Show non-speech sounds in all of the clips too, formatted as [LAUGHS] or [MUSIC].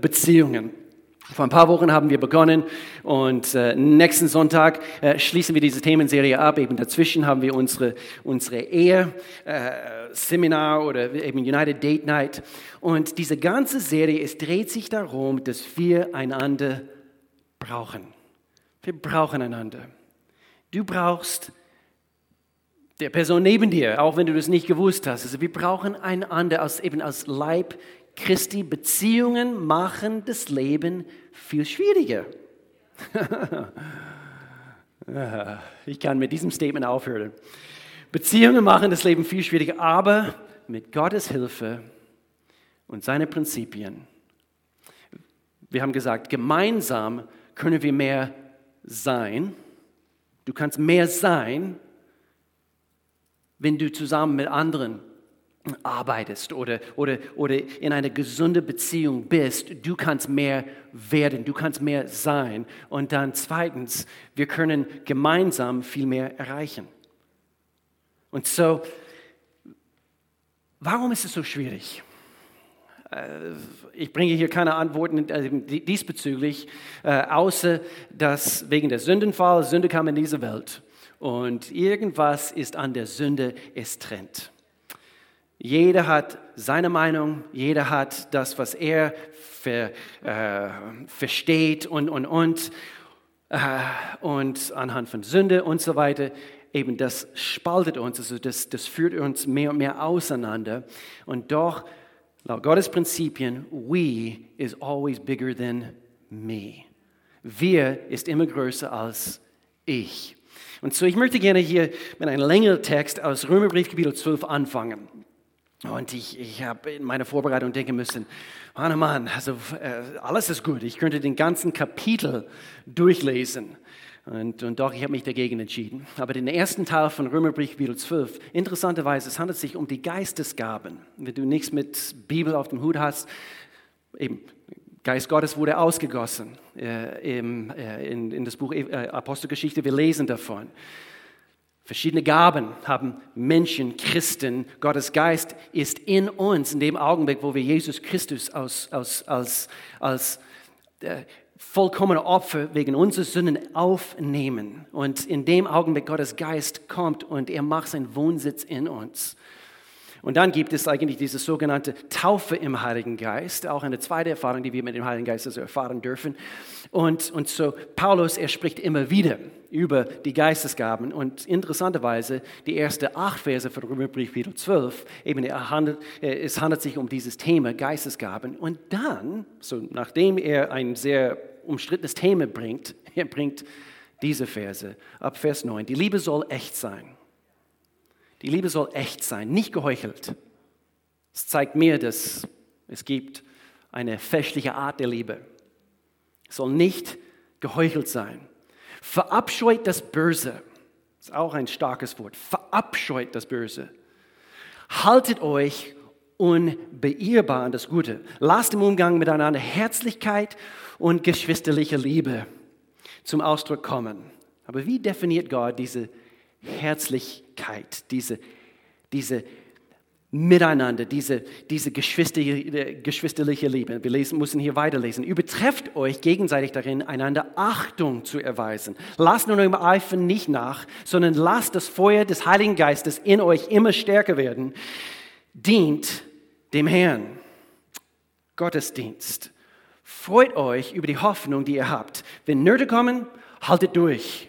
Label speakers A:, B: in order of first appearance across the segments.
A: Beziehungen. Vor ein paar Wochen haben wir begonnen und äh, nächsten Sonntag äh, schließen wir diese Themenserie ab. Eben dazwischen haben wir unsere, unsere Ehe-Seminar äh, oder eben United Date Night. Und diese ganze Serie, es dreht sich darum, dass wir einander brauchen. Wir brauchen einander. Du brauchst der Person neben dir, auch wenn du das nicht gewusst hast. Also wir brauchen einander als, eben als Leib Christi. Beziehungen machen das Leben viel schwieriger. [LAUGHS] ich kann mit diesem Statement aufhören. Beziehungen machen das Leben viel schwieriger, aber mit Gottes Hilfe und seine Prinzipien. Wir haben gesagt, gemeinsam können wir mehr sein. Du kannst mehr sein, wenn du zusammen mit anderen arbeitest oder, oder, oder in einer gesunden Beziehung bist, du kannst mehr werden, du kannst mehr sein. Und dann zweitens, wir können gemeinsam viel mehr erreichen. Und so, warum ist es so schwierig? Äh, ich bringe hier keine Antworten äh, diesbezüglich, äh, außer dass wegen der Sündenfall, Sünde kam in diese Welt und irgendwas ist an der Sünde, es trennt. Jeder hat seine Meinung, jeder hat das, was er ver, äh, versteht und, und, und. Äh, und anhand von Sünde und so weiter, eben das spaltet uns, also das, das führt uns mehr und mehr auseinander. Und doch, laut Gottes Prinzipien, we is always bigger than me. Wir ist immer größer als ich. Und so, ich möchte gerne hier mit einem längeren Text aus Römerbrief Kapitel 12 anfangen. Und ich, ich habe in meiner Vorbereitung denken müssen, Mann, oh Mann, also äh, alles ist gut. Ich könnte den ganzen Kapitel durchlesen. Und, und doch, ich habe mich dagegen entschieden. Aber den ersten Teil von Römerbrief Kapitel 12, interessanterweise, es handelt sich um die Geistesgaben. Wenn du nichts mit Bibel auf dem Hut hast, eben Geist Gottes wurde ausgegossen äh, im, äh, in, in, das Buch äh, Apostelgeschichte. Wir lesen davon. Verschiedene Gaben haben Menschen, Christen. Gottes Geist ist in uns in dem Augenblick, wo wir Jesus Christus als, als, als, als äh, vollkommene Opfer wegen unserer Sünden aufnehmen. Und in dem Augenblick Gottes Geist kommt und er macht seinen Wohnsitz in uns. Und dann gibt es eigentlich diese sogenannte Taufe im Heiligen Geist, auch eine zweite Erfahrung, die wir mit dem Heiligen Geist also erfahren dürfen. Und, und so, Paulus, er spricht immer wieder über die Geistesgaben. Und interessanterweise, die ersten acht Verse von Römerbrief Kapitel 12, eben er handelt, es handelt sich um dieses Thema Geistesgaben. Und dann, so nachdem er ein sehr umstrittenes Thema bringt, [LAUGHS] er bringt diese Verse ab Vers 9. Die Liebe soll echt sein. Die Liebe soll echt sein, nicht geheuchelt. Es zeigt mir, dass es gibt eine festliche Art der Liebe. Es soll nicht geheuchelt sein. Verabscheut das Böse. Ist auch ein starkes Wort. Verabscheut das Böse. Haltet euch unbeirrbar an das Gute. Lasst im Umgang miteinander Herzlichkeit und geschwisterliche Liebe zum Ausdruck kommen. Aber wie definiert Gott diese Herzlichkeit, diese, diese Miteinander, diese, diese geschwisterliche, geschwisterliche Liebe. Wir lesen, müssen hier weiterlesen. Übertrefft euch gegenseitig darin, einander Achtung zu erweisen. Lasst nur eurem Eifer nicht nach, sondern lasst das Feuer des Heiligen Geistes in euch immer stärker werden. Dient dem Herrn. Gottesdienst. Freut euch über die Hoffnung, die ihr habt. Wenn Nöte kommen, haltet durch.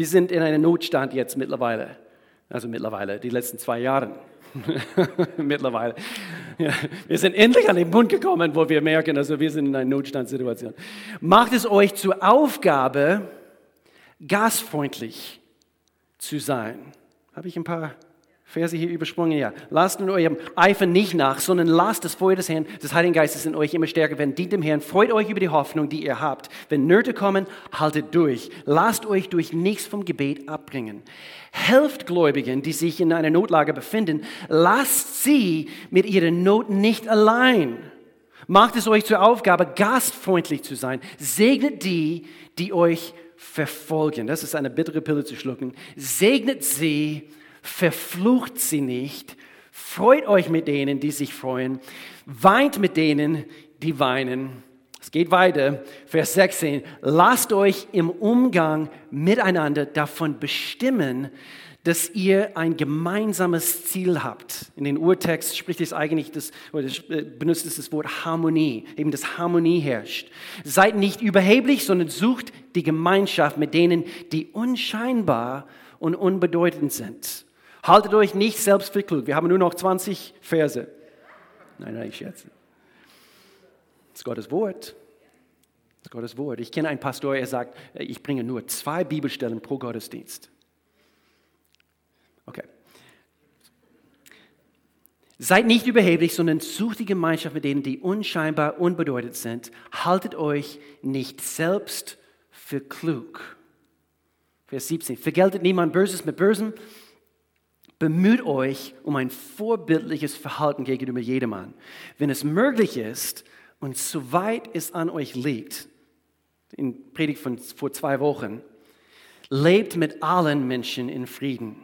A: Wir sind in einem Notstand jetzt mittlerweile. Also mittlerweile, die letzten zwei Jahre. [LAUGHS] mittlerweile. Ja, wir sind endlich an den Punkt gekommen, wo wir merken, also wir sind in einer Notstandssituation. Macht es euch zur Aufgabe, gastfreundlich zu sein. Habe ich ein paar Verse hier übersprungen, ja. Lasst in eurem Eifer nicht nach, sondern lasst das Feuer des Herrn, des Heiligen Geistes in euch immer stärker werden. Dient dem Herrn, freut euch über die Hoffnung, die ihr habt. Wenn Nöte kommen, haltet durch. Lasst euch durch nichts vom Gebet abbringen. Helft Gläubigen, die sich in einer Notlage befinden. Lasst sie mit ihrer Not nicht allein. Macht es euch zur Aufgabe, gastfreundlich zu sein. Segnet die, die euch verfolgen. Das ist eine bittere Pille zu schlucken. Segnet sie, verflucht sie nicht, Freut euch mit denen, die sich freuen. Weint mit denen, die weinen. Es geht weiter. Vers 16. Lasst euch im Umgang miteinander davon bestimmen, dass ihr ein gemeinsames Ziel habt. In den Urtext spricht es eigentlich das, oder äh, benutzt es das Wort Harmonie, eben dass Harmonie herrscht. Seid nicht überheblich, sondern sucht die Gemeinschaft mit denen, die unscheinbar und unbedeutend sind. Haltet euch nicht selbst für klug. Wir haben nur noch 20 Verse. Nein, nein, ich schätze. Das ist Gottes Wort. Das ist Gottes Wort. Ich kenne einen Pastor, er sagt, ich bringe nur zwei Bibelstellen pro Gottesdienst. Okay. Seid nicht überheblich, sondern sucht die Gemeinschaft mit denen, die unscheinbar unbedeutend sind. Haltet euch nicht selbst für klug. Vers 17. Vergeltet niemand Böses mit Bösem. Bemüht euch um ein vorbildliches Verhalten gegenüber jedermann. Wenn es möglich ist und soweit es an euch liegt, in Predigt von vor zwei Wochen, lebt mit allen Menschen in Frieden.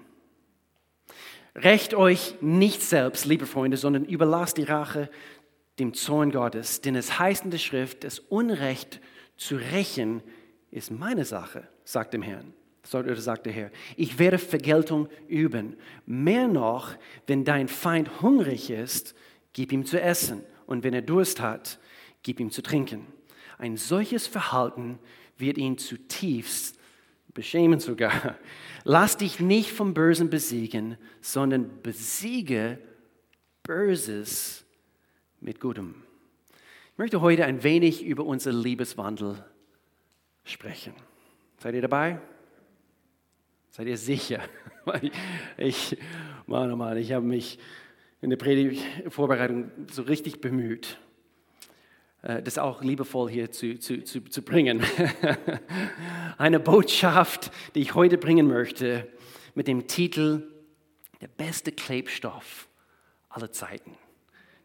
A: Recht euch nicht selbst, liebe Freunde, sondern überlasst die Rache dem Zorn Gottes. Denn es heißt in der Schrift, das Unrecht zu rächen ist meine Sache, sagt dem Herrn. Sagt der Herr, ich werde Vergeltung üben. Mehr noch, wenn dein Feind hungrig ist, gib ihm zu essen. Und wenn er Durst hat, gib ihm zu trinken. Ein solches Verhalten wird ihn zutiefst beschämen sogar. Lass dich nicht vom Bösen besiegen, sondern besiege Böses mit Gutem. Ich möchte heute ein wenig über unser Liebeswandel sprechen. Seid ihr dabei? Seid ihr sicher? [LAUGHS] Ich, Mann, oh Mann, ich habe mich in der Predigtvorbereitung so richtig bemüht. Äh, das auch liebevoll hier zu, zu, zu, zu bringen. [LAUGHS] Eine Botschaft, die ich heute bringen möchte, mit dem Titel Der beste Klebstoff aller Zeiten.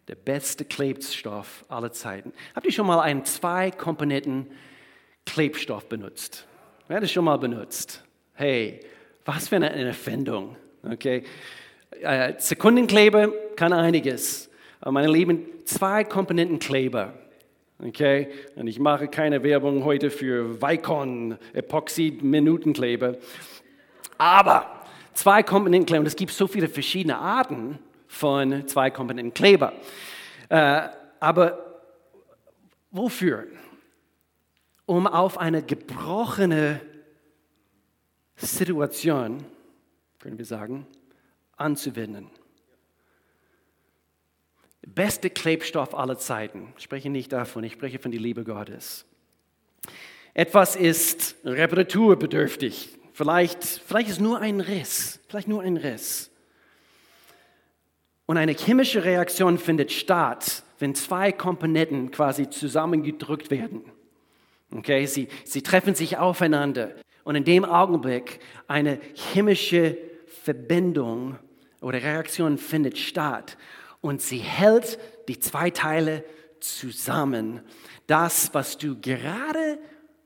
A: Der beste Klebstoff aller Zeiten. Habt ihr schon mal einen zwei Komponenten Klebstoff benutzt? Wer hat das schon mal benutzt? Hey, was für eine Erfindung. Okay. Äh, Sekundenkleber kann einiges. Meine Lieben, zwei Komponenten Kleber Okay? Und ich mache keine Werbung heute für Vicon Epoxid-Minutenkleber. Aber zwei Komponenten Kleber, und es gibt so viele verschiedene Arten von zwei Komponenten Kleber. Äh, aber wofür? Um auf eine gebrochene Situation, können wir sagen, anzuwenden beste Klebstoff aller Zeiten. Ich spreche nicht davon, ich spreche von der Liebe Gottes. Etwas ist reparaturbedürftig. Vielleicht, vielleicht ist nur ein Riss, vielleicht nur ein Riss. Und eine chemische Reaktion findet statt, wenn zwei Komponenten quasi zusammengedrückt werden. Okay, sie, sie treffen sich aufeinander und in dem Augenblick eine chemische Verbindung oder Reaktion findet statt und sie hält die zwei Teile zusammen. Das, was du gerade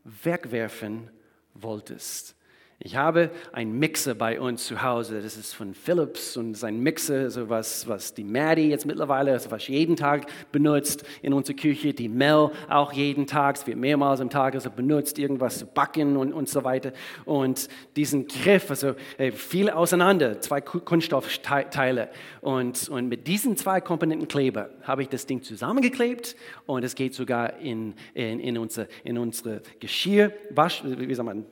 A: wegwerfen wolltest. Ich habe einen Mixer bei uns zu Hause, das ist von Philips und sein Mixer, so was, was die Maddie jetzt mittlerweile, also was jeden Tag benutzt in unserer Küche, die Mel auch jeden Tag, es wird mehrmals am Tag also benutzt, irgendwas zu backen und, und so weiter. Und diesen Griff, also viel auseinander, zwei Kunststoffteile. Und, und mit diesen zwei Komponenten Kleber habe ich das Ding zusammengeklebt und es geht sogar in, in, in, unsere, in unsere Geschirr, Wasch, wie sagt man,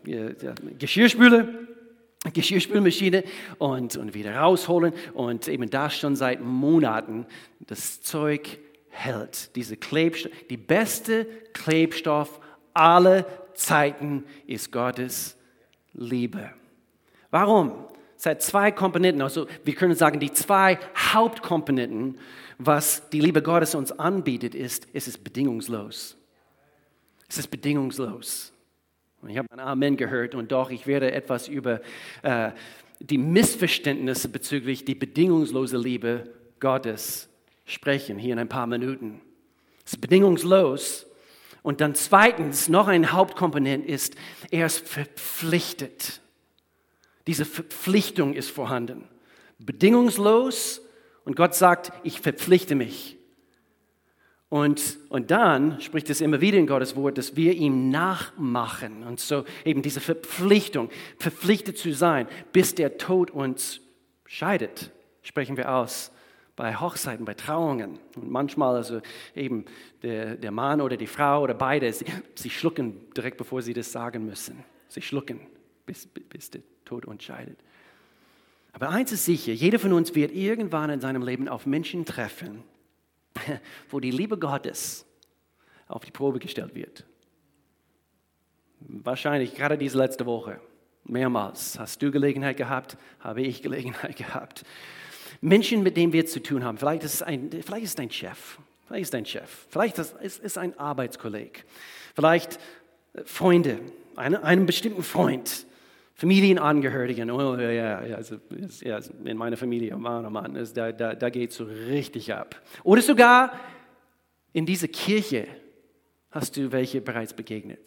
A: Geschirr Geschirrspüle, Geschirrspülmaschine und, und wieder rausholen und eben da schon seit Monaten das Zeug hält. Diese Klebstoff, die beste Klebstoff aller Zeiten ist Gottes Liebe. Warum? Seit zwei Komponenten, also wir können sagen, die zwei Hauptkomponenten, was die Liebe Gottes uns anbietet, ist, es ist bedingungslos. Es ist bedingungslos. Ich habe ein Amen gehört und doch, ich werde etwas über äh, die Missverständnisse bezüglich die bedingungslose Liebe Gottes sprechen, hier in ein paar Minuten. Es ist bedingungslos. Und dann zweitens, noch ein Hauptkomponent ist, er ist verpflichtet. Diese Verpflichtung ist vorhanden. Bedingungslos Und Gott sagt, ich verpflichte mich. Und, und dann spricht es immer wieder in Gottes Wort, dass wir ihm nachmachen. Und so eben diese Verpflichtung, verpflichtet zu sein, bis der Tod uns scheidet, sprechen wir aus bei Hochzeiten, bei Trauungen. Und manchmal also eben der, der Mann oder die Frau oder beide, sie, sie schlucken direkt bevor sie das sagen müssen. Sie schlucken, bis, bis der Tod uns scheidet. Aber eins ist sicher, jeder von uns wird irgendwann in seinem Leben auf Menschen treffen, [LAUGHS] wo die Liebe Gottes auf die Probe gestellt wird. Wahrscheinlich gerade diese letzte Woche. Mehrmals hast du Gelegenheit gehabt, habe ich Gelegenheit [LAUGHS] gehabt. Menschen, mit denen wir zu tun haben. Vielleicht ist ein, vielleicht ist dein Chef, vielleicht ist dein Chef, vielleicht ist es ein Arbeitskolleg, vielleicht äh, Freunde, einen, einen bestimmten Freund, Familienangehörigen. Oh ja, ja, also, ja, in meiner Familie, Mann, oh Mann, da, da, da geht es so richtig ab. Oder sogar in dieser Kirche hast du welche bereits begegnet.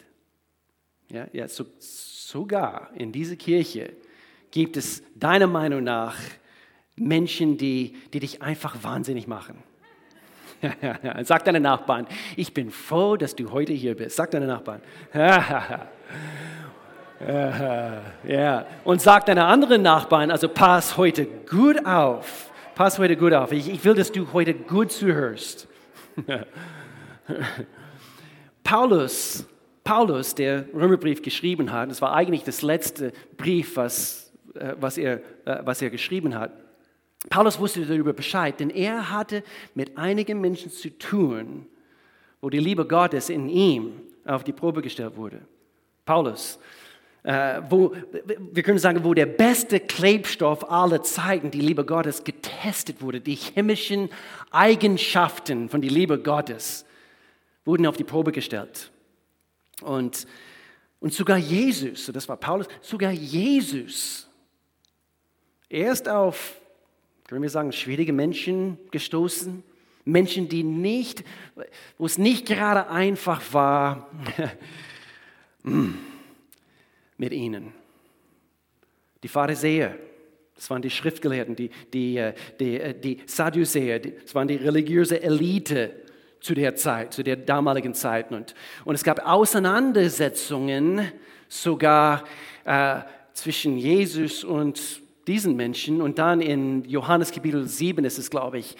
A: Ja, ja so, sogar in dieser Kirche gibt es deiner Meinung nach Menschen, die, die dich einfach wahnsinnig machen. [LAUGHS] Sag deinen Nachbarn, ich bin froh, dass du heute hier bist. Sag deinen Nachbarn. [LAUGHS] ja. Und sag deinen anderen Nachbarn, also pass heute gut auf. Pass heute gut auf. Ich, ich will, dass du heute gut zuhörst. [LAUGHS] Paulus, Paulus, der Römerbrief geschrieben hat, das war eigentlich das letzte Brief, was, äh, was, er, äh, was er geschrieben hat. Paulus wusste darüber Bescheid, denn er hatte mit einigen Menschen zu tun, wo die Liebe Gottes in ihm auf die Probe gestellt wurde. Paulus, äh, wo, wir können sagen, wo der beste Klebstoff aller Zeiten, die Liebe Gottes, getestet wurde. Die chemischen Eigenschaften von der Liebe Gottes wurden auf die Probe gestellt. Und, und sogar Jesus, das war Paulus, sogar Jesus, erst auf können wir sagen, schwierige Menschen gestoßen. Menschen, die nicht, wo es nicht gerade einfach war [LAUGHS] mit ihnen. Die Pharisäer, das waren die Schriftgelehrten, die, die, äh, die, äh, die Sadduzäer, das waren die religiöse Elite zu der Zeit, zu der damaligen Zeit. Und, und es gab Auseinandersetzungen sogar äh, zwischen Jesus und diesen Menschen. Und dann in Johannes Kapitel 7 ist es, glaube ich,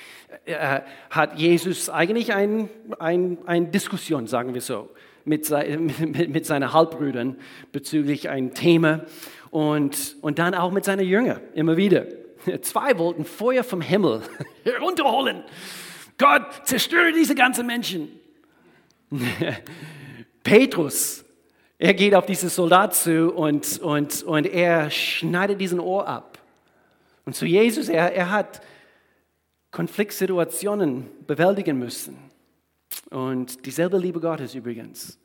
A: äh, hat Jesus eigentlich eine ein, ein Diskussion, sagen wir so, mit, mit, mit seinen Halbbrüdern bezüglich ein Thema und, und dann auch mit seinen Jüngern immer wieder. Zwei wollten Feuer vom Himmel [LAUGHS] herunterholen. Gott, zerstöre diese ganzen Menschen. [LAUGHS] Petrus er geht auf diesen Soldat zu und, und, und er schneidet diesen Ohr ab. Und zu Jesus, er, er hat Konfliktsituationen bewältigen müssen. Und dieselbe Liebe Gottes übrigens,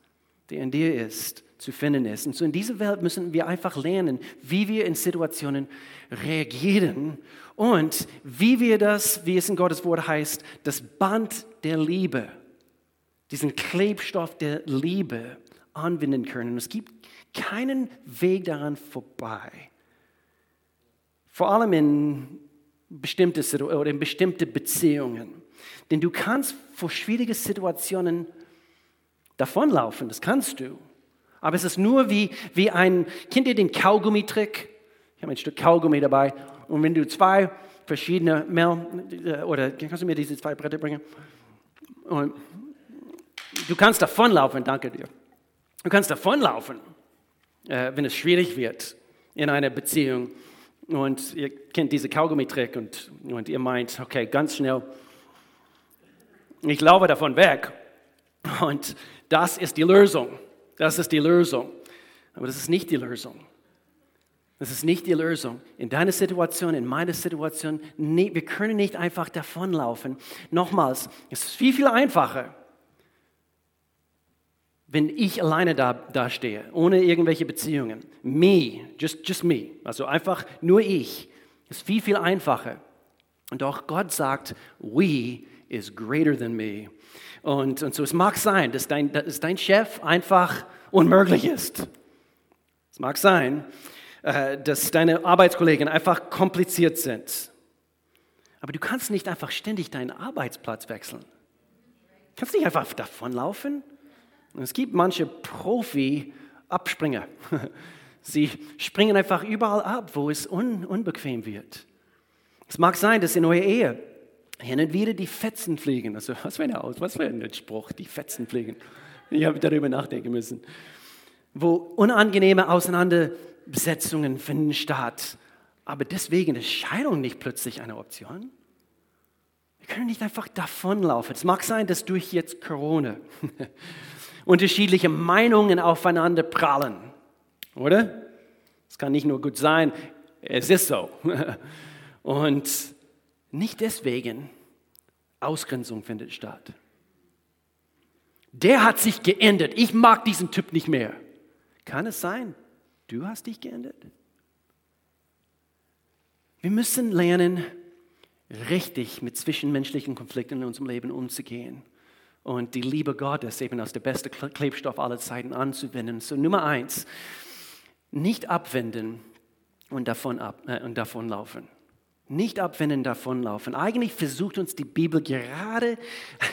A: die in dir ist, zu finden ist. Und so in dieser Welt müssen wir einfach lernen, wie wir in Situationen reagieren und wie wir das, wie es in Gottes Wort heißt, das Band der Liebe, diesen Klebstoff der Liebe anwenden können. Es gibt keinen Weg daran vorbei. Vor allem in bestimmte, oder in bestimmte Beziehungen. Denn du kannst vor schwierigen Situationen davonlaufen, das kannst du. Aber es ist nur wie, wie ein, kennt ihr den Kaugummitrick? Ich habe ein Stück Kaugummi dabei und wenn du zwei verschiedene, Mel, äh, oder kannst du mir diese zwei Bretter bringen? Und du kannst davonlaufen, danke dir. Du kannst davonlaufen, äh, wenn es schwierig wird in einer Beziehung. Und ihr kennt diese Kaugummi-Trick und, und ihr meint, okay, ganz schnell, ich laufe davon weg. Und das ist die Lösung. Das ist die Lösung. Aber das ist nicht die Lösung. Das ist nicht die Lösung. In deiner Situation, in meiner Situation, nee, wir können nicht einfach davonlaufen. Nochmals, es ist viel, viel einfacher, wenn ich alleine da, da stehe, ohne irgendwelche Beziehungen, me, just, just me, also einfach nur ich, ist viel, viel einfacher. Und doch Gott sagt, we is greater than me. Und, und so es mag sein, dass dein, dass dein Chef einfach unmöglich ist. Es mag sein, äh, dass deine Arbeitskollegen einfach kompliziert sind. Aber du kannst nicht einfach ständig deinen Arbeitsplatz wechseln. Du kannst nicht einfach davonlaufen. Es gibt manche Profi-Abspringer. [LAUGHS] Sie springen einfach überall ab, wo es un unbequem wird. Es mag sein, dass in eurer Ehe hin und wieder die Fetzen fliegen. Also, was für, eine was für ein Spruch, die Fetzen fliegen. Ich habe darüber nachdenken müssen. Wo unangenehme Auseinandersetzungen finden statt. Aber deswegen ist Scheidung nicht plötzlich eine Option. Wir können nicht einfach davonlaufen. Es mag sein, dass durch jetzt Corona [LAUGHS] unterschiedliche Meinungen aufeinander prallen, oder? Es kann nicht nur gut sein, es ist so. [LAUGHS] Und nicht deswegen Ausgrenzung findet statt. Der hat sich geändert. Ich mag diesen Typ nicht mehr. Kann es sein, du hast dich geändert? Wir müssen lernen, richtig mit zwischenmenschlichen Konflikten in unserem Leben umzugehen und die Liebe Gottes eben als der beste Klebstoff aller Zeiten anzuwenden. So Nummer eins, nicht abwenden und davon, ab, äh, und davon laufen. Nicht abwenden, davonlaufen. Eigentlich versucht uns die Bibel gerade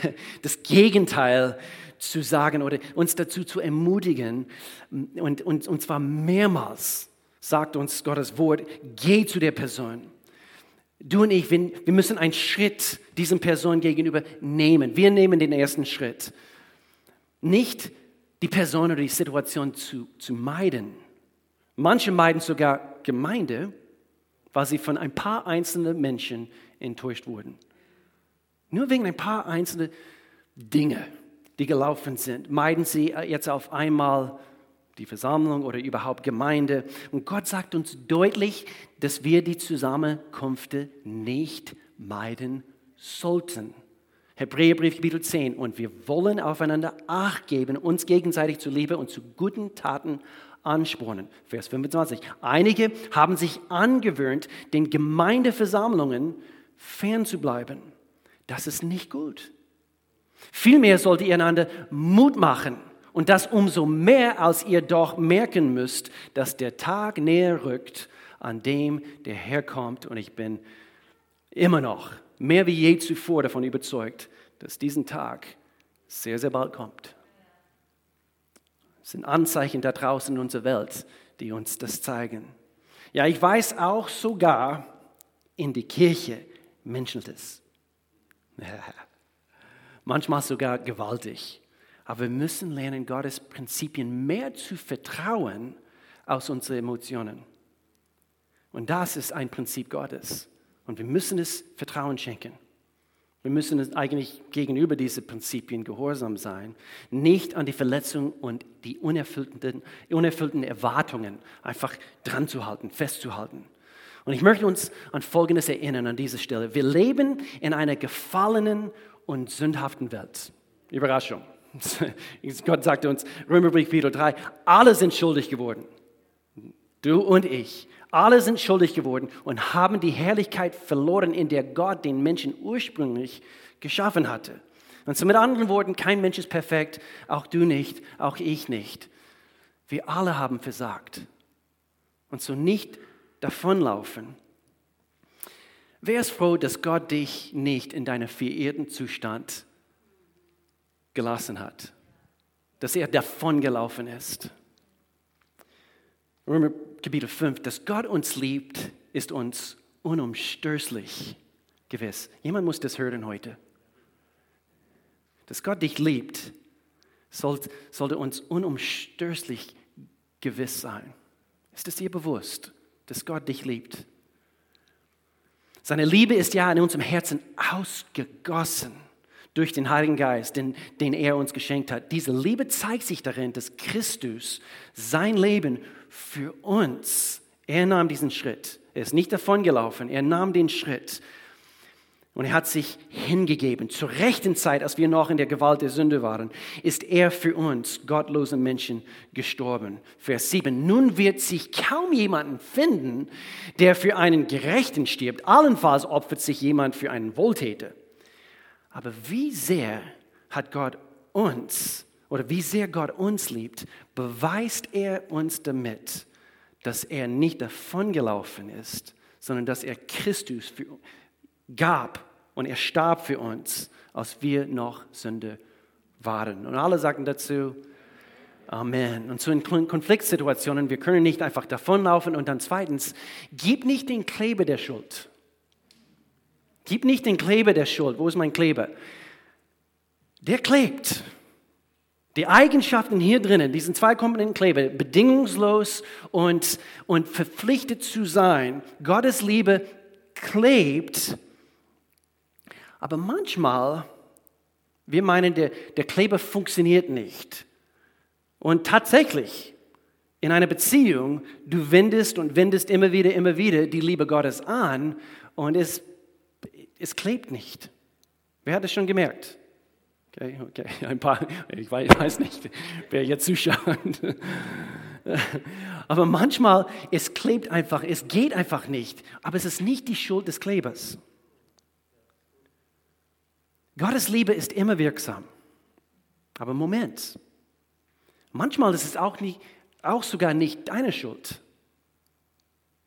A: [LAUGHS] das Gegenteil zu sagen oder uns dazu zu ermutigen. Und, und, und zwar mehrmals sagt uns Gottes Wort, geh zu der Person. Du und ich, wir, müssen einen Schritt diesem Person gegenüber nehmen. Wir nehmen den ersten Schritt. Nicht die Person oder die Situation zu, zu meiden. Manche meiden sogar Gemeinde, weil sie von ein paar einzelnen Menschen enttäuscht wurden. Nur wegen ein paar einzelnen Dinge, die gelaufen sind, meiden sie jetzt auf einmal die Versammlung oder überhaupt Gemeinde. Und Gott sagt uns deutlich, dass wir die Zusammenkünfte nicht meiden sollten. Hebräerbrief Kapitel 10. Und wir wollen aufeinander Acht geben, uns gegenseitig zu Liebe und zu guten Taten anspornen. Vers 25. Einige haben sich angewöhnt, den Gemeindeversammlungen fernzubleiben. Das ist nicht gut. Vielmehr sollt ihr einander Mut machen und das umso mehr, als ihr doch merken müsst, dass der Tag näher rückt, an dem der Herr kommt. Und ich bin immer noch mehr wie je zuvor davon überzeugt, dass diesen Tag sehr, sehr bald kommt. Sind Anzeichen da draußen in unserer Welt, die uns das zeigen. Ja, ich weiß auch sogar, in die Kirche menschelt es. [LAUGHS] Manchmal sogar gewaltig. Aber wir müssen lernen, Gottes Prinzipien mehr zu vertrauen aus unseren Emotionen. Und das ist ein Prinzip Gottes. Und wir müssen es Vertrauen schenken. Wir müssen eigentlich gegenüber diesen Prinzipien gehorsam sein, nicht an die Verletzung und die unerfüllten, unerfüllten Erwartungen einfach dran zu halten, festzuhalten. Und ich möchte uns an Folgendes erinnern an dieser Stelle. Wir leben in einer gefallenen und sündhaften Welt. Überraschung. [LAUGHS] Gott sagte uns, Römerbrief Kapitel 3, alle sind schuldig geworden. Du und ich. Alle sind schuldig geworden und haben die Herrlichkeit verloren, in der Gott den Menschen ursprünglich geschaffen hatte. Und so mit anderen Worten, kein Mensch ist perfekt, auch du nicht, auch ich nicht. Wir alle haben versagt. Und so nicht davonlaufen. Wer ist froh, dass Gott dich nicht in deinem verehrten Zustand gelassen hat, dass er davongelaufen ist. Römer Kapitel 5, dass Gott uns liebt, ist uns unumstößlich gewiss. Jemand muss das hören heute. Dass Gott dich liebt, sollte, uns unumstößlich gewiss sein. Ist es dir bewusst, dass Gott dich liebt? Seine Liebe ist ja in unserem Herzen ausgegossen durch den Heiligen Geist, den, den er uns geschenkt hat. Diese Liebe zeigt sich darin, dass Christus sein Leben für uns, er nahm diesen Schritt. Er ist nicht davongelaufen, er nahm den Schritt. Und er hat sich hingegeben. Zur rechten Zeit, als wir noch in der Gewalt der Sünde waren, ist er für uns, gottlosen Menschen, gestorben. Vers 7. Nun wird sich kaum jemanden finden, der für einen Gerechten stirbt. Allenfalls opfert sich jemand für einen Wohltäter. Aber wie sehr hat Gott uns oder wie sehr Gott uns liebt, beweist er uns damit, dass er nicht davongelaufen ist, sondern dass er Christus für, gab und er starb für uns, als wir noch Sünde waren. Und alle sagten dazu, Amen. Und so in Konfliktsituationen, wir können nicht einfach davonlaufen. Und dann zweitens, gib nicht den Kleber der Schuld. Gib nicht den Kleber der Schuld. Wo ist mein Kleber? Der klebt. Die Eigenschaften hier drinnen, diesen zwei Komponenten Kleber, bedingungslos und, und verpflichtet zu sein. Gottes Liebe klebt. Aber manchmal, wir meinen, der, der Kleber funktioniert nicht. Und tatsächlich, in einer Beziehung, du wendest und wendest immer wieder, immer wieder die Liebe Gottes an und es, es klebt nicht. Wer hat es schon gemerkt? Okay, okay, [LAUGHS] ein paar, ich weiß nicht, wer jetzt zuschaut. [LAUGHS] Aber manchmal, es klebt einfach, es geht einfach nicht. Aber es ist nicht die Schuld des Klebers. Gottes Liebe ist immer wirksam. Aber Moment, Manchmal ist es auch, nicht, auch sogar nicht deine Schuld.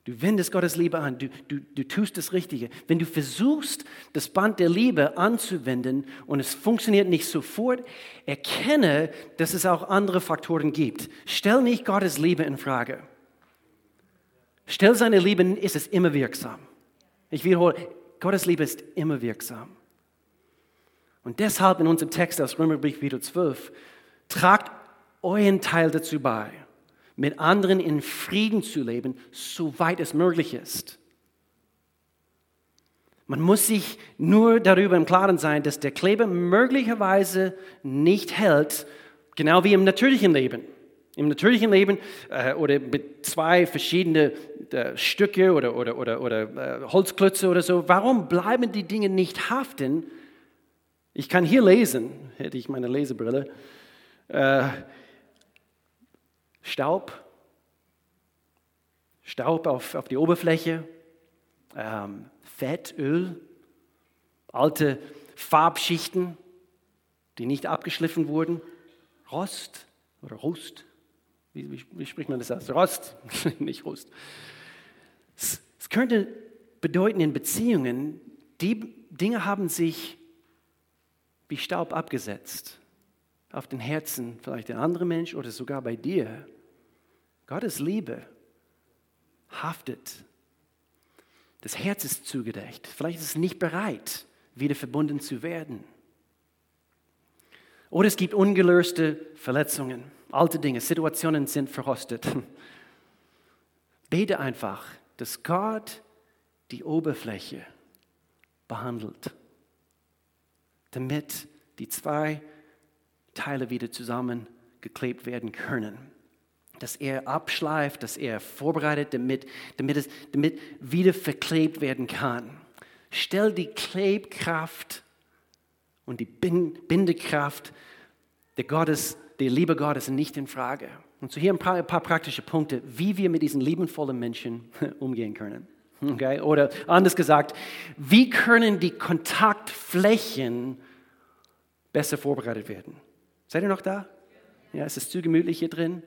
A: Du wendest Gottes Liebe an, du, du, du tust das Richtige. Wenn du versuchst, das Band der Liebe anzuwenden und es funktioniert nicht sofort, erkenne, dass es auch andere Faktoren gibt. Stell nicht Gottes Liebe in Frage. Stell seine Liebe, ist es immer wirksam. Ich wiederhole, Gottes Liebe ist immer wirksam. Und deshalb in unserem Text aus Römerbrief Video 12, tragt euren Teil dazu bei, mit anderen in Frieden zu leben, soweit es möglich ist. Man muss sich nur darüber im Klaren sein, dass der Kleber möglicherweise nicht hält, genau wie im natürlichen Leben. Im natürlichen Leben äh, oder mit zwei verschiedenen äh, Stücke oder, oder, oder, oder äh, Holzklötze oder so, warum bleiben die Dinge nicht haften? Ich kann hier lesen, hätte ich meine Lesebrille. Staub, Staub auf, auf die Oberfläche, ähm, Fett, Öl, alte Farbschichten, die nicht abgeschliffen wurden, Rost oder Rust. Wie, wie, wie spricht man das aus? Rost, [LAUGHS] nicht Rust. Es, es könnte bedeuten in Beziehungen, die Dinge haben sich wie Staub abgesetzt auf den Herzen vielleicht der andere Mensch oder sogar bei dir. Gottes Liebe haftet. Das Herz ist zugedeckt. Vielleicht ist es nicht bereit, wieder verbunden zu werden. Oder es gibt ungelöste Verletzungen, alte Dinge, Situationen sind verrostet. [LAUGHS] Bete einfach, dass Gott die Oberfläche behandelt, damit die zwei Teile wieder zusammengeklebt werden können. Dass er abschleift, dass er vorbereitet, damit, damit es damit wieder verklebt werden kann. Stell die Klebkraft und die Bindekraft der, Gottes, der Liebe Gottes nicht in Frage. Und so hier ein paar, ein paar praktische Punkte, wie wir mit diesen liebenvollen Menschen [LAUGHS] umgehen können. Okay? Oder anders gesagt, wie können die Kontaktflächen besser vorbereitet werden? Seid ihr noch da? Ja, es ist zu gemütlich hier drin.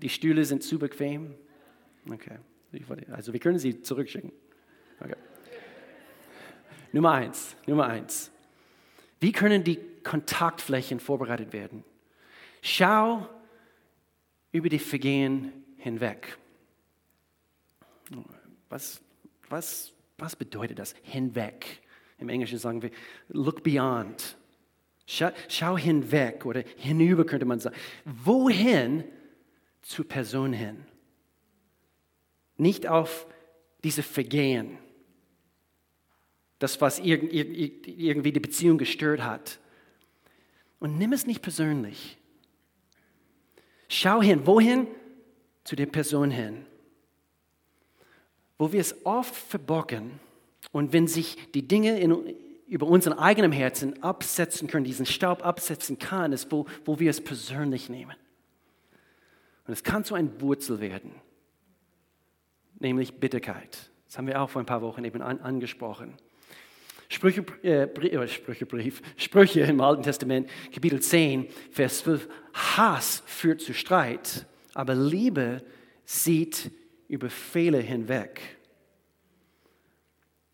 A: Die Stühle sind zu bequem. Okay, also wir können sie zurückschicken. Okay. Nummer eins, Nummer eins. Wie können die Kontaktflächen vorbereitet werden? Schau über die Vergehen hinweg. Was, was, was bedeutet das? Hinweg. Im Englischen sagen wir, look beyond. Schau, schau hinweg oder hinüber könnte man sagen. Wohin? Zur Person hin. Nicht auf diese Vergehen. Das, was irgendwie die Beziehung gestört hat. Und nimm es nicht persönlich. Schau hin. Wohin? Zu der Person hin. Wo wir es oft verborgen und wenn sich die Dinge in, über unseren eigenen Herzen absetzen können, diesen Staub absetzen kann, ist, wo, wo wir es persönlich nehmen. Und es kann zu einer Wurzel werden, nämlich Bitterkeit. Das haben wir auch vor ein paar Wochen eben an, angesprochen. Sprüche, äh, äh Sprüchebrief, Sprüche im Alten Testament, Kapitel 10, Vers 12. Hass führt zu Streit, aber Liebe sieht über Fehler hinweg.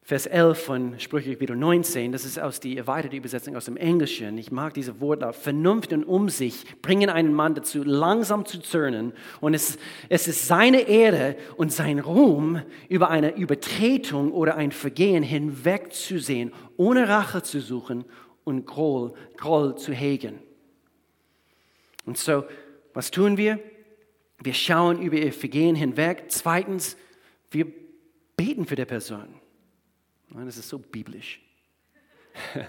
A: Vers 11 von Sprüche Kapitel 19, das ist aus der erweiterten Übersetzung aus dem Englischen. Ich mag diese Worte. Vernunft und Umsicht bringen einen Mann dazu, langsam zu zürnen. Und es, es ist seine Ehre und sein Ruhm, über eine Übertretung oder ein Vergehen hinwegzusehen, ohne Rache zu suchen und Groll, Groll zu hegen. Und so, was tun wir? Wir schauen über ihr Vergehen hinweg. Zweitens, wir beten für die Person. Das ist so biblisch. [LAUGHS]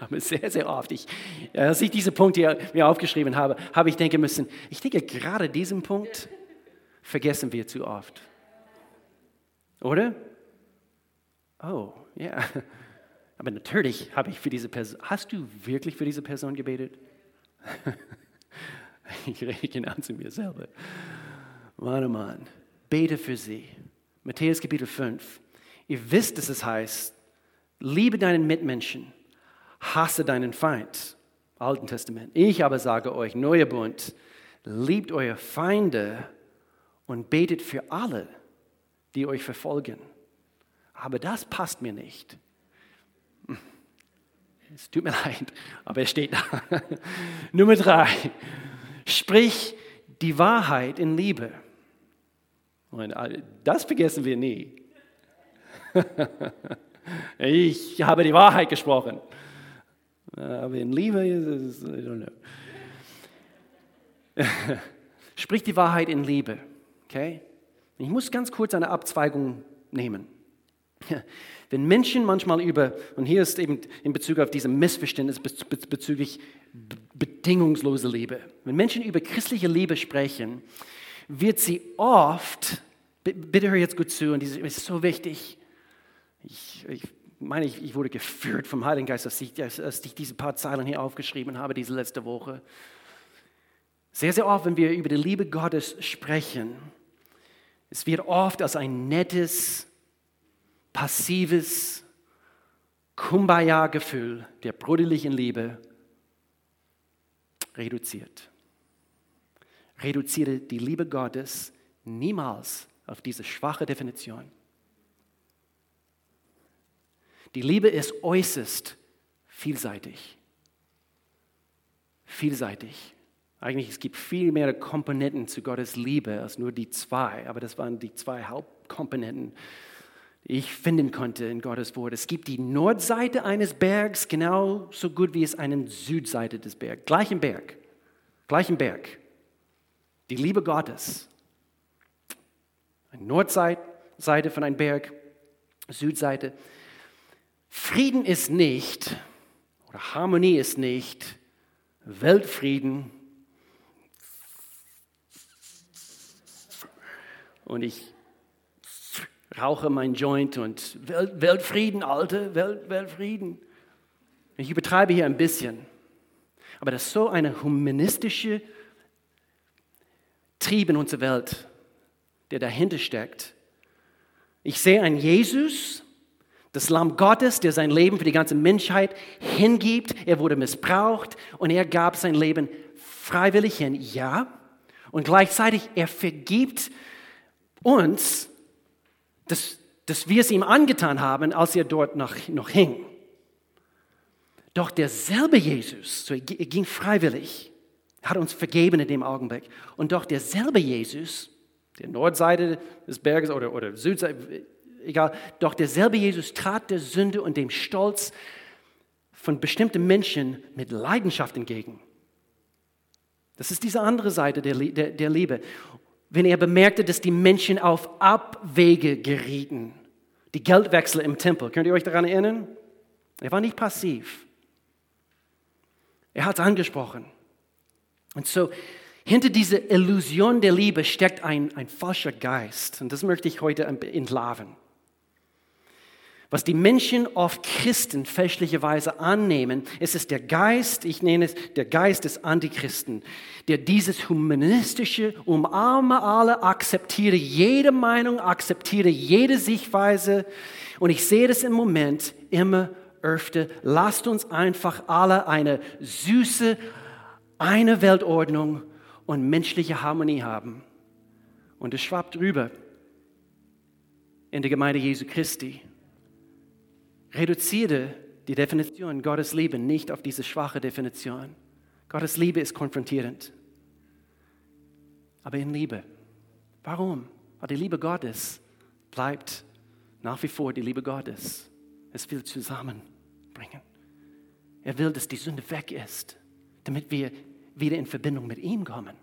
A: Aber sehr, sehr oft. Ich, als ich diesen Punkt hier mir aufgeschrieben habe, habe ich denken müssen, ich denke, gerade diesen Punkt vergessen wir zu oft. Oder? Oh, ja. [LAUGHS] Aber natürlich habe ich für diese Person, hast du wirklich für diese Person gebetet? [LAUGHS] ich rede genau zu mir selber. Mann, oh Mann, bete für sie. Matthäus Kapitel 5. Ihr wisst, dass es heißt, liebe deinen Mitmenschen, hasse deinen Feind. Alten Testament. Ich aber sage euch, neuer Bund, liebt eure Feinde und betet für alle, die euch verfolgen. Aber das passt mir nicht. Es tut mir [LAUGHS] leid, aber es steht da. [LAUGHS] Nummer drei, sprich die Wahrheit in Liebe. Und das vergessen wir nie. [LAUGHS] ich habe die Wahrheit gesprochen. Aber in Liebe ist I don't know. [LAUGHS] Sprich die Wahrheit in Liebe. Okay? Ich muss ganz kurz eine Abzweigung nehmen. [LAUGHS] Wenn Menschen manchmal über, und hier ist eben in Bezug auf dieses Missverständnis bezüglich bedingungslose Liebe, wenn Menschen über christliche Liebe sprechen, wird sie oft, bitte hör jetzt gut zu, und das ist so wichtig, ich, ich meine, ich, ich, wurde geführt vom Heiligen Geist, als ich, als ich diese paar Zeilen hier aufgeschrieben habe, diese letzte Woche. Sehr, sehr oft, wenn wir über die Liebe Gottes sprechen, es wird oft als ein nettes, passives Kumbaya-Gefühl der brüderlichen Liebe reduziert. Reduziere die Liebe Gottes niemals auf diese schwache Definition. Die Liebe ist äußerst vielseitig. Vielseitig. Eigentlich es gibt viel mehr Komponenten zu Gottes Liebe als nur die zwei, aber das waren die zwei Hauptkomponenten, die ich finden konnte in Gottes Wort. Es gibt die Nordseite eines Bergs genauso gut wie es eine Südseite des Bergs. Gleichen Berg, gleichen Berg. Die Liebe Gottes. Eine Nordseite von einem Berg, Südseite. Frieden ist nicht, oder Harmonie ist nicht Weltfrieden. Und ich rauche mein Joint und Welt, Weltfrieden, alte Welt, Weltfrieden. Ich übertreibe hier ein bisschen. Aber das ist so eine humanistische Trieb in unserer Welt, der dahinter steckt. Ich sehe einen Jesus, das Lamm Gottes, der sein Leben für die ganze Menschheit hingibt. Er wurde missbraucht und er gab sein Leben freiwillig hin. Ja. Und gleichzeitig, er vergibt uns, dass, dass wir es ihm angetan haben, als er dort noch, noch hing. Doch derselbe Jesus, so er ging freiwillig, hat uns vergeben in dem Augenblick. Und doch derselbe Jesus, der Nordseite des Berges oder, oder Südseite, egal. Doch derselbe Jesus trat der Sünde und dem Stolz von bestimmten Menschen mit Leidenschaft entgegen. Das ist diese andere Seite der, der, der Liebe. Wenn er bemerkte, dass die Menschen auf Abwege gerieten, die Geldwechsel im Tempel, könnt ihr euch daran erinnern? Er war nicht passiv. Er hat es angesprochen. Und so, hinter dieser Illusion der Liebe steckt ein, ein falscher Geist. Und das möchte ich heute entlarven. Was die Menschen oft Christen fälschlicherweise annehmen, ist es der Geist, ich nenne es der Geist des Antichristen, der dieses humanistische, umarme alle, akzeptiere jede Meinung, akzeptiere jede Sichtweise. Und ich sehe das im Moment immer öfter. Lasst uns einfach alle eine süße, eine Weltordnung und menschliche Harmonie haben. Und es schwappt rüber in der Gemeinde Jesu Christi. Reduziere die Definition Gottes Liebe nicht auf diese schwache Definition. Gottes Liebe ist konfrontierend, aber in Liebe. Warum? Weil die Liebe Gottes bleibt nach wie vor die Liebe Gottes. Es will zusammenbringen. Er will, dass die Sünde weg ist, damit wir wieder in Verbindung mit ihm kommen.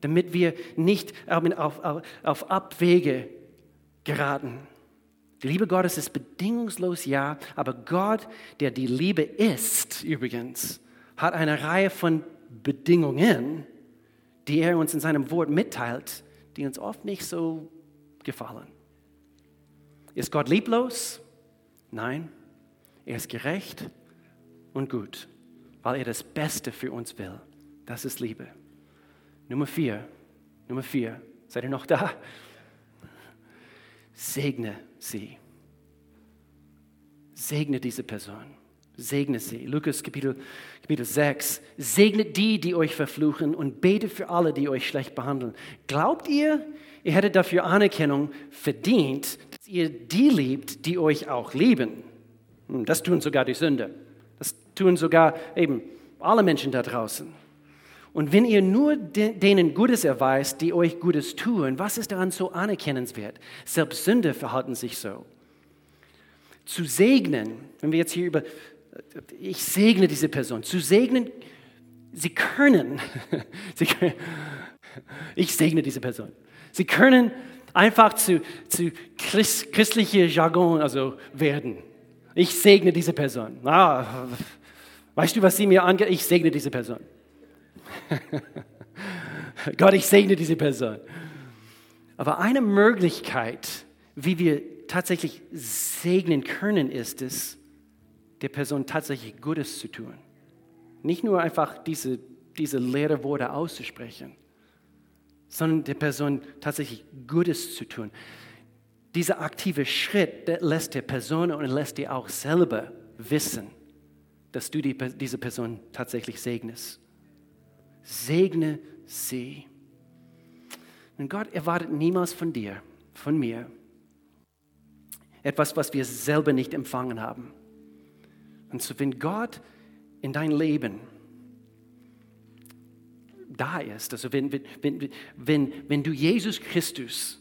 A: Damit wir nicht auf, auf, auf Abwege geraten. Die Liebe Gottes ist bedingungslos, ja, aber Gott, der die Liebe ist, übrigens, hat eine Reihe von Bedingungen, die er uns in seinem Wort mitteilt, die uns oft nicht so gefallen. Ist Gott lieblos? Nein, er ist gerecht und gut, weil er das Beste für uns will. Das ist Liebe. Nummer vier, Nummer vier, seid ihr noch da? Segne sie. Segne diese Person. Segne sie. Lukas Kapitel, Kapitel 6. Segnet die, die euch verfluchen und bete für alle, die euch schlecht behandeln. Glaubt ihr, ihr hättet dafür Anerkennung verdient, dass ihr die liebt, die euch auch lieben? Hm, das tun sogar die Sünder. Das tun sogar eben alle Menschen da draußen. Und wenn ihr nur denen Gutes erweist, die euch Gutes tun, was ist daran so anerkennenswert? Selbst Sünder verhalten sich so. Zu segnen, wenn wir jetzt hier über, ich segne diese Person, zu segnen, sie können, [LAUGHS] sie können ich segne diese Person. Sie können einfach zu, zu Christ, christliche Jargon also werden. Ich segne diese Person. Ah, weißt du, was sie mir angeht? Ich segne diese Person. [LAUGHS] Gott, ich segne diese Person. Aber eine Möglichkeit, wie wir tatsächlich segnen können, ist es, der Person tatsächlich Gutes zu tun. Nicht nur einfach diese, diese leeren Worte auszusprechen, sondern der Person tatsächlich Gutes zu tun. Dieser aktive Schritt lässt der Person und lässt dir auch selber wissen, dass du die, diese Person tatsächlich segnest segne sie. Und Gott erwartet niemals von dir, von mir, etwas, was wir selber nicht empfangen haben. Und so, wenn Gott in dein Leben da ist, also wenn, wenn, wenn, wenn du Jesus Christus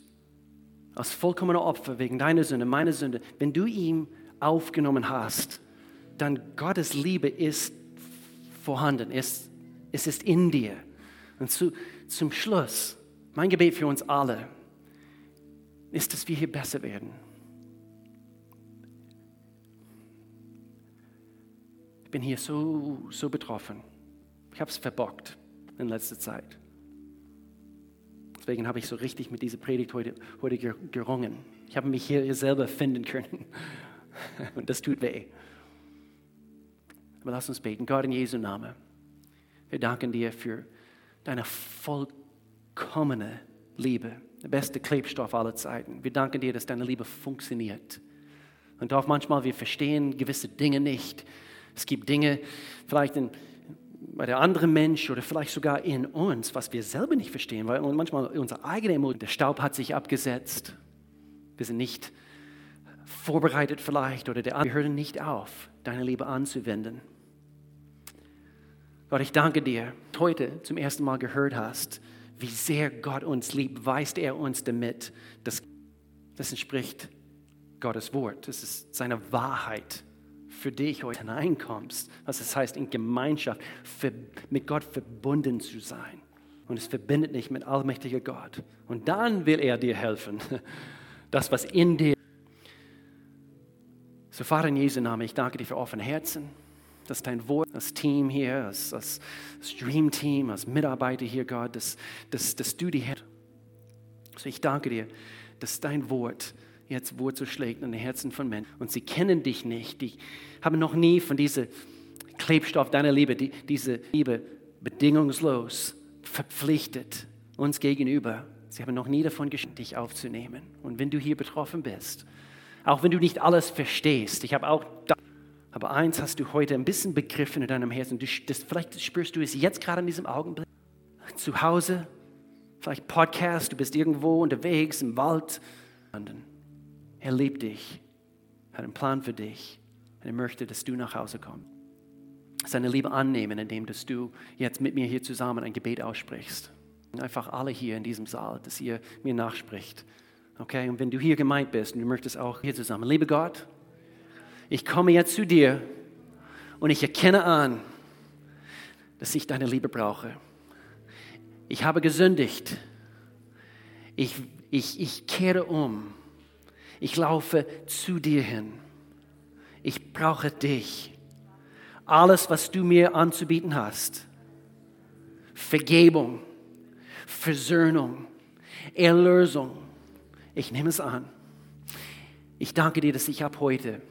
A: als vollkommener Opfer wegen deiner Sünde, meiner Sünde, wenn du ihn aufgenommen hast, dann Gottes Liebe ist vorhanden, ist es ist in dir. Und zu, zum Schluss, mein Gebet für uns alle ist, dass wir hier besser werden. Ich bin hier so, so betroffen. Ich habe es verbockt in letzter Zeit. Deswegen habe ich so richtig mit dieser Predigt heute, heute gerungen. Ich habe mich hier selber finden können. [LAUGHS] Und das tut weh. Aber lass uns beten. Gott in Jesu Namen. Wir danken dir für deine vollkommene Liebe, der beste Klebstoff aller Zeiten. Wir danken dir, dass deine Liebe funktioniert. Und auch manchmal, wir verstehen gewisse Dinge nicht. Es gibt Dinge, vielleicht in, bei der anderen Mensch oder vielleicht sogar in uns, was wir selber nicht verstehen, weil manchmal unser eigener Mut, der Staub hat sich abgesetzt. Wir sind nicht vorbereitet vielleicht oder der, wir hören nicht auf, deine Liebe anzuwenden. Gott, ich danke dir, heute zum ersten Mal gehört hast, wie sehr Gott uns liebt, weist er uns damit. Das, das entspricht Gottes Wort. Das ist seine Wahrheit für dich heute hineinkommst. Was es heißt, in Gemeinschaft für, mit Gott verbunden zu sein. Und es verbindet dich mit allmächtiger Gott. Und dann will er dir helfen. [LAUGHS] Das, was in dir. So, Vater, in Jesu Namen, ich danke dir für offene Herzen dass dein Wort, das Team hier, das, das Stream-Team, als Mitarbeiter hier, Gott, dass, dass, dass du die Herr. So ich danke dir, dass dein Wort jetzt Wurzel schlägt in den Herzen von Menschen. Und sie kennen dich nicht. Die haben noch nie von diesem Klebstoff deiner Liebe, die, diese Liebe bedingungslos verpflichtet uns gegenüber. Sie haben noch nie davon geschenkt, dich aufzunehmen. Und wenn du hier betroffen bist, auch wenn du nicht alles verstehst, ich habe auch aber eins hast du heute ein bisschen begriffen in deinem Herzen. Du, das, vielleicht spürst du es jetzt gerade in diesem Augenblick. Zu Hause, vielleicht Podcast, du bist irgendwo unterwegs im Wald. Er liebt dich, hat einen Plan für dich und er möchte, dass du nach Hause kommst. Seine Liebe annehmen, indem dass du jetzt mit mir hier zusammen ein Gebet aussprichst. Einfach alle hier in diesem Saal, dass ihr mir nachspricht. Okay, und wenn du hier gemeint bist und du möchtest auch hier zusammen, liebe Gott, ich komme jetzt zu dir und ich erkenne an, dass ich deine Liebe brauche. Ich habe gesündigt. Ich, ich, ich kehre um. Ich laufe zu dir hin. Ich brauche dich. Alles, was du mir anzubieten hast. Vergebung, Versöhnung, Erlösung ich nehme es an. Ich danke dir, dass ich ab heute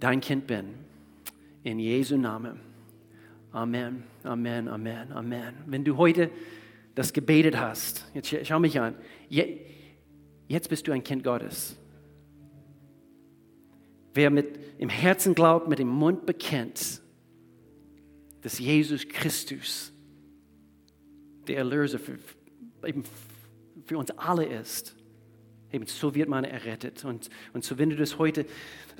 A: dein Kind bin. In Jesu Namen. Amen, Amen, Amen, Amen. Wenn du heute das gebetet hast, jetzt schau mich an, jetzt bist du ein Kind Gottes. Wer mit im Herzen glaubt, mit dem Mund bekennt, dass Jesus Christus der Erlöser für, eben für uns alle ist. Eben so wird man errettet. Und, und so, wenn du das heute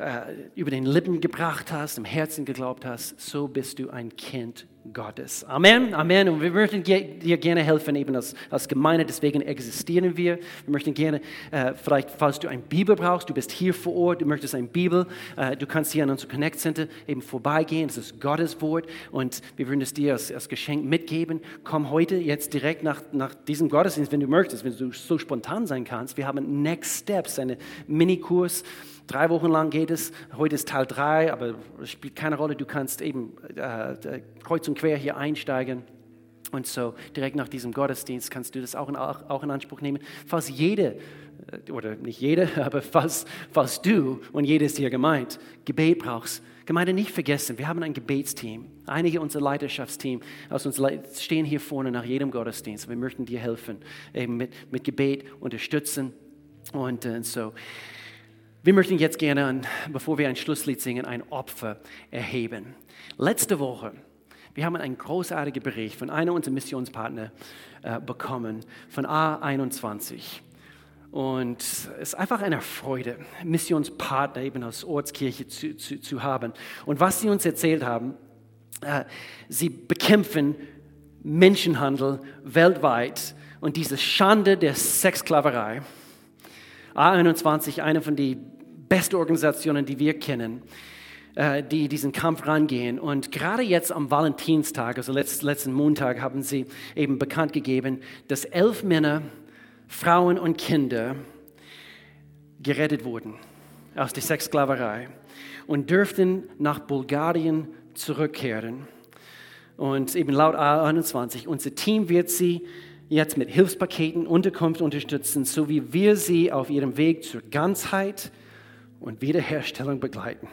A: äh, über den Lippen gebracht hast, im Herzen geglaubt hast, so bist du ein Kind Gottes. Amen, Amen. Und wir möchten dir gerne helfen, eben als, als Gemeinde, deswegen existieren wir. Wir möchten gerne, äh, vielleicht, falls du eine Bibel brauchst, du bist hier vor Ort, du möchtest eine Bibel, äh, du kannst hier an unser Connect Center eben vorbeigehen, das ist Gottes Wort und wir würden es dir als, als Geschenk mitgeben. Komm heute, jetzt direkt nach, nach diesem Gottesdienst, wenn du möchtest, wenn du so spontan sein kannst. Wir haben Next Steps, einen Minikurs, Drei Wochen lang geht es. Heute ist Teil 3, aber es spielt keine Rolle. Du kannst eben äh, kreuz und quer hier einsteigen. Und so direkt nach diesem Gottesdienst kannst du das auch in, auch in Anspruch nehmen. Falls jede, äh, oder nicht jede, [LAUGHS] aber falls, falls du, und jede ist hier gemeint, Gebet brauchst, Gemeinde nicht vergessen, wir haben ein Gebetsteam. Einige unserer Leiterschaftsteam aus uns stehen hier vorne nach jedem Gottesdienst. Wir möchten dir helfen, eben mit, mit Gebet unterstützen. Und uh, so, wir möchten jetzt gerne, bevor wir ein Schlusslied singen, ein Opfer erheben. Letzte Woche, wir haben einen großartigen Bericht von einem unserer Missionspartner äh, bekommen, von A21. Und es ist einfach eine Freude, Missionspartner eben aus Ortskirche zu, zu, zu haben. Und was sie uns erzählt haben, äh, sie bekämpfen Menschenhandel weltweit und diese Schande der Sexsklaverei. A21, eine von den besten Organisationen, die wir kennen, äh, die diesen Kampf rangehen. Und gerade jetzt am Valentinstag, also letzten Montag, haben sie eben bekannt gegeben, dass elf Männer, Frauen und Kinder gerettet wurden aus der Sexsklaverei und dürften nach Bulgarien zurückkehren. Und eben laut A21, unser Team wird sie jetzt mit Hilfspaketen, Unterkunft unterstützen, so wie wir sie auf ihrem Weg zur Ganzheit und Wiederherstellung begleiten.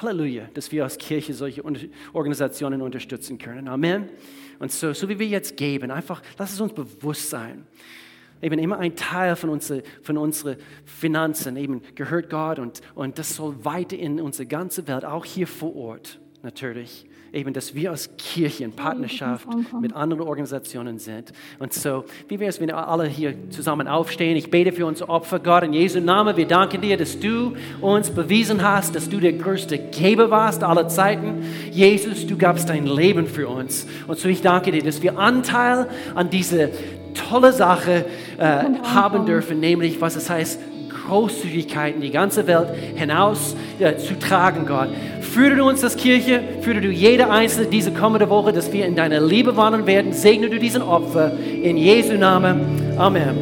A: Halleluja, dass wir als Kirche solche Organisationen unterstützen können. Amen. Und so, so wie wir jetzt geben, einfach, lass es uns bewusst sein. Eben immer ein Teil von, unsere, von unseren Finanzen eben gehört Gott und, und das soll weiter in unsere ganze Welt, auch hier vor Ort natürlich, eben, dass wir als Kirche in Partnerschaft mit anderen Organisationen sind. Und so, wie wäre es, wenn wir alle hier zusammen aufstehen? Ich bete für unser Opfer, Gott, in Jesu Namen. Wir danken dir, dass du uns bewiesen hast, dass du der größte Geber warst aller Zeiten. Jesus, du gabst dein Leben für uns. Und so, ich danke dir, dass wir Anteil an diese tolle Sache äh, haben dürfen, nämlich was es heißt, Großzügigkeit in die ganze Welt hinaus äh, zu tragen, Gott. Führe du uns als Kirche, führe du jede einzelne diese kommende Woche, dass wir in deiner Liebe wandeln werden. Segne du diesen Opfer in Jesu Namen. Amen.